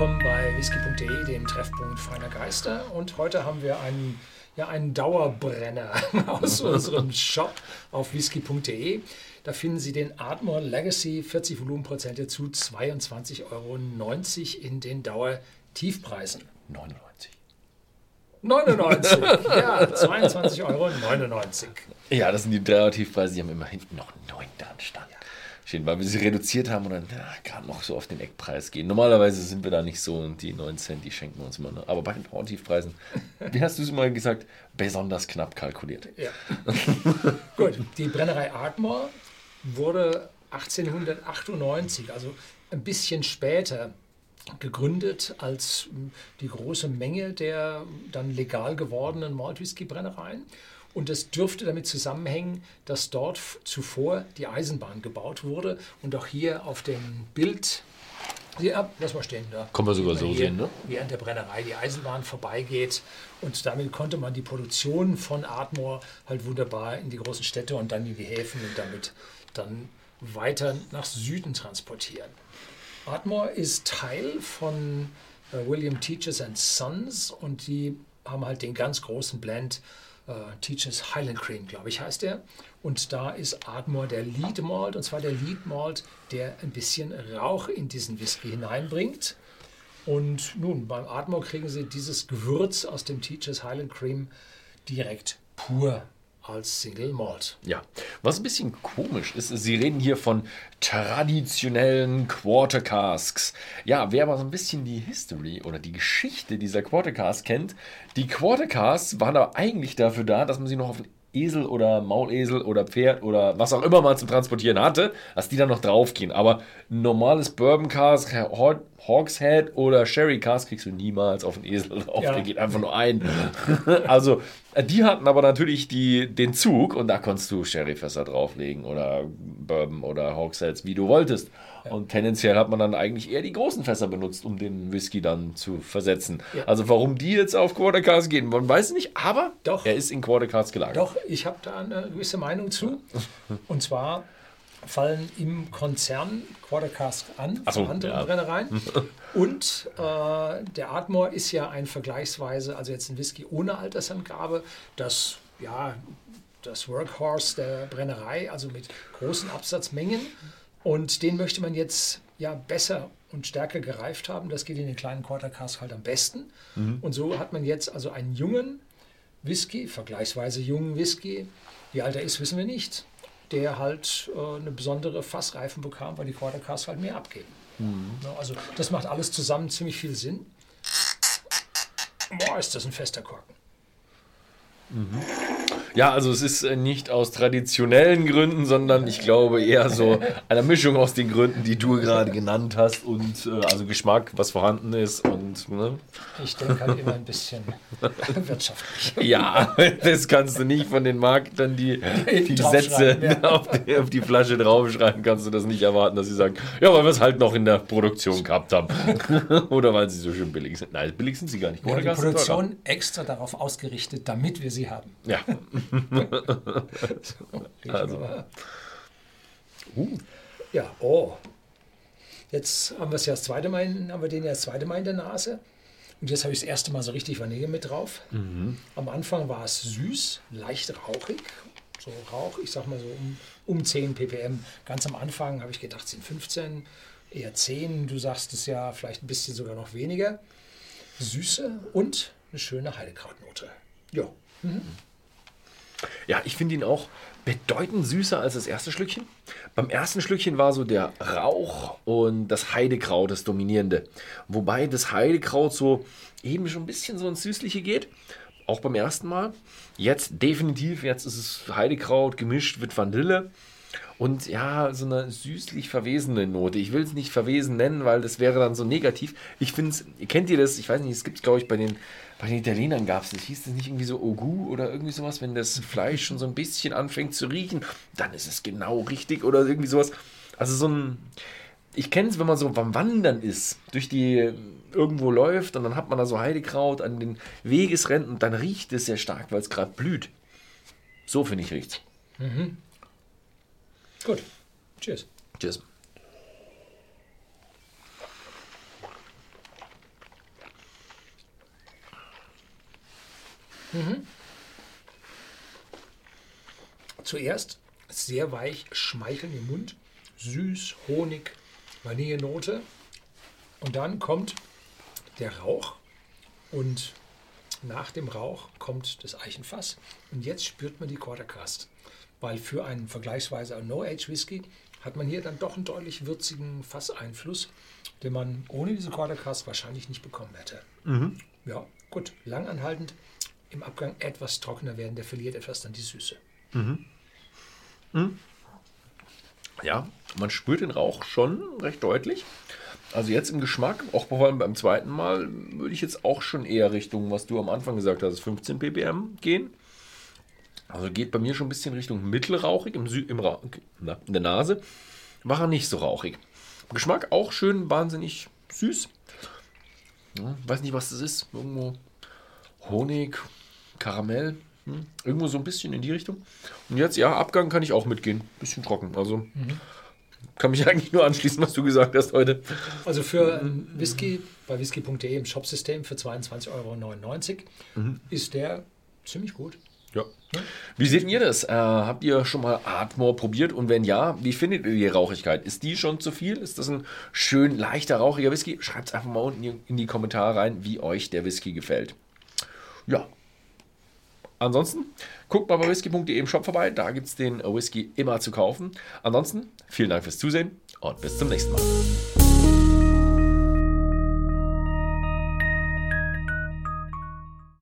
willkommen bei whisky.de, dem Treffpunkt feiner Geister. Und heute haben wir einen, ja, einen Dauerbrenner aus unserem Shop auf whisky.de. Da finden Sie den Ardmore Legacy 40 Volumenprozente zu 22,90 Euro in den Dauer-Tiefpreisen. 99. 99, ja, 22,99 Euro. Ja, das sind die Dauer-Tiefpreise, die haben immer hinten noch 9 dran standen. Stehen, weil wir sie reduziert haben und dann ja, gerade noch so auf den Eckpreis gehen. Normalerweise sind wir da nicht so und die 9 Cent, die schenken wir uns immer. Ne? Aber bei den Dauer-Tiefpreisen, wie hast du es immer gesagt, besonders knapp kalkuliert. Ja. Gut, die Brennerei Ardmore wurde 1898, also ein bisschen später, gegründet als die große Menge der dann legal gewordenen Malt-Whisky-Brennereien. Und das dürfte damit zusammenhängen, dass dort zuvor die Eisenbahn gebaut wurde. Und auch hier auf dem Bild, ja, lass mal stehen, da Kann man sogar so sehen, ne? Wie an der Brennerei die Eisenbahn vorbeigeht. Und damit konnte man die Produktion von Ardmore halt wunderbar in die großen Städte und dann in die Häfen und damit dann weiter nach Süden transportieren. Ardmore ist Teil von äh, William Teachers and Sons und die haben halt den ganz großen Blend äh, Teachers Highland Cream, glaube ich, heißt der. Und da ist Ardmore der Lead Malt und zwar der Lead Malt, der ein bisschen Rauch in diesen Whisky hineinbringt. Und nun, beim Ardmore kriegen Sie dieses Gewürz aus dem Teachers Highland Cream direkt pur als Single Malt. Ja, was ein bisschen komisch ist, sie reden hier von traditionellen Quarter Casks. Ja, wer aber so ein bisschen die History oder die Geschichte dieser Quarter Casks kennt, die Quarter Casks waren aber eigentlich dafür da, dass man sie noch auf den Esel oder Maulesel oder Pferd oder was auch immer man zum Transportieren hatte, dass die dann noch draufgehen. Aber ein normales Bourbon Cask, Hawkshead oder Sherry Cask kriegst du niemals auf den Esel drauf. Ja. Der geht einfach nur ein. also, äh, die hatten aber natürlich die, den Zug und da konntest du Sherryfässer drauflegen oder Bourbon oder Hawksheads, wie du wolltest. Und tendenziell hat man dann eigentlich eher die großen Fässer benutzt, um den Whisky dann zu versetzen. Ja. Also warum die jetzt auf Quarter Cask gehen, man weiß es nicht, aber Doch. er ist in Quarter Cask gelagert. Doch, ich habe da eine gewisse Meinung zu. Und zwar fallen im Konzern Quarter Cask an, Ach so, von anderen ja. Brennereien. Und äh, der Ardmore ist ja ein vergleichsweise, also jetzt ein Whisky ohne Altersangabe, das ja das Workhorse der Brennerei, also mit großen Absatzmengen. Und den möchte man jetzt ja besser und stärker gereift haben. Das geht in den kleinen Quarter Cask halt am besten. Und so hat man jetzt also einen jungen Whisky, vergleichsweise jungen Whisky, wie alt er ist, wissen wir nicht, der halt äh, eine besondere Fassreifen bekam, weil die Quarter Casks halt mehr abgeben. Ja, also das macht alles zusammen ziemlich viel Sinn. Boah, ist das ein fester Korken. Ja, also es ist äh, nicht aus traditionellen Gründen, sondern ich glaube eher so einer Mischung aus den Gründen, die du gerade genannt hast und äh, also Geschmack, was vorhanden ist und ne? Ich denke halt immer ein bisschen wirtschaftlich. ja, das kannst du nicht von den Marktern, die die Sätze Draufschreiben, ja. auf, die, auf die Flasche draufschreiben, kannst du das nicht erwarten, dass sie sagen, ja, weil wir es halt noch in der Produktion gehabt haben oder weil sie so schön billig sind. Nein, billig sind sie gar nicht. Haben die. Produktion extra darauf ausgerichtet, damit wir sie haben. Ja, Also. Uh. Ja, oh. Jetzt haben wir es ja das zweite Mal, in, haben wir den ja das zweite Mal in der Nase. Und jetzt habe ich das erste Mal so richtig Vanille mit drauf. Am Anfang war es süß, leicht rauchig. So Rauch, ich sag mal so um, um 10 ppm. Ganz am Anfang habe ich gedacht, sind 15, eher 10. Du sagst es ja, vielleicht ein bisschen sogar noch weniger. Süße und eine schöne Heidekrautnote. Ja, Ja, ich finde ihn auch bedeutend süßer als das erste Schlückchen. Beim ersten Schlückchen war so der Rauch und das Heidekraut das Dominierende. Wobei das Heidekraut so eben schon ein bisschen so ins Süßliche geht. Auch beim ersten Mal. Jetzt definitiv, jetzt ist es Heidekraut gemischt mit Vanille. Und ja, so eine süßlich verwesene Note. Ich will es nicht verwesen nennen, weil das wäre dann so negativ. Ich finde es, kennt ihr das? Ich weiß nicht, es gibt es, glaube ich, bei den, bei den Italienern gab es das. Hieß das nicht irgendwie so Ogu oder irgendwie sowas, wenn das Fleisch schon so ein bisschen anfängt zu riechen, dann ist es genau richtig oder irgendwie sowas. Also so ein. Ich kenne es, wenn man so beim Wandern ist, durch die irgendwo läuft und dann hat man da so Heidekraut an den Wegesrändern und dann riecht es sehr stark, weil es gerade blüht. So finde ich riecht's. Gut. Tschüss. Tschüss. Mhm. Zuerst sehr weich, schmeicheln im Mund, süß, Honig, Vanillenote. Und dann kommt der Rauch und nach dem Rauch kommt das Eichenfass. Und jetzt spürt man die Quartercast. Weil für einen vergleichsweise No-Age-Whisky hat man hier dann doch einen deutlich würzigen Fasseinfluss, den man ohne diese Quarter Crust wahrscheinlich nicht bekommen hätte. Ja, gut, langanhaltend, im Abgang etwas trockener werden, der verliert etwas dann die Süße. Ja, man spürt den Rauch schon recht deutlich. Also jetzt im Geschmack, auch vor allem beim zweiten Mal, würde ich jetzt auch schon eher Richtung, was du am Anfang gesagt hast, 15 ppm gehen. Also geht bei mir schon ein bisschen Richtung mittelrauchig im Sü im na, in der Nase. War er nicht so rauchig. Geschmack auch schön wahnsinnig süß. Ja, weiß nicht, was das ist. Irgendwo Honig, Karamell. Hm? Irgendwo so ein bisschen in die Richtung. Und jetzt, ja, Abgang kann ich auch mitgehen. Bisschen trocken. Also kann mich eigentlich nur anschließen, was du gesagt hast heute. Also für einen Whisky bei whisky.de im Shopsystem für 22,99 Euro ist der ziemlich gut. Ja. Wie seht ihr das? Äh, habt ihr schon mal Atmore probiert? Und wenn ja, wie findet ihr die Rauchigkeit? Ist die schon zu viel? Ist das ein schön leichter, rauchiger Whisky? Schreibt es einfach mal unten in die Kommentare rein, wie euch der Whisky gefällt. Ja. Ansonsten, guckt mal bei whisky.de im Shop vorbei. Da gibt es den Whisky immer zu kaufen. Ansonsten, vielen Dank fürs Zusehen und bis zum nächsten Mal.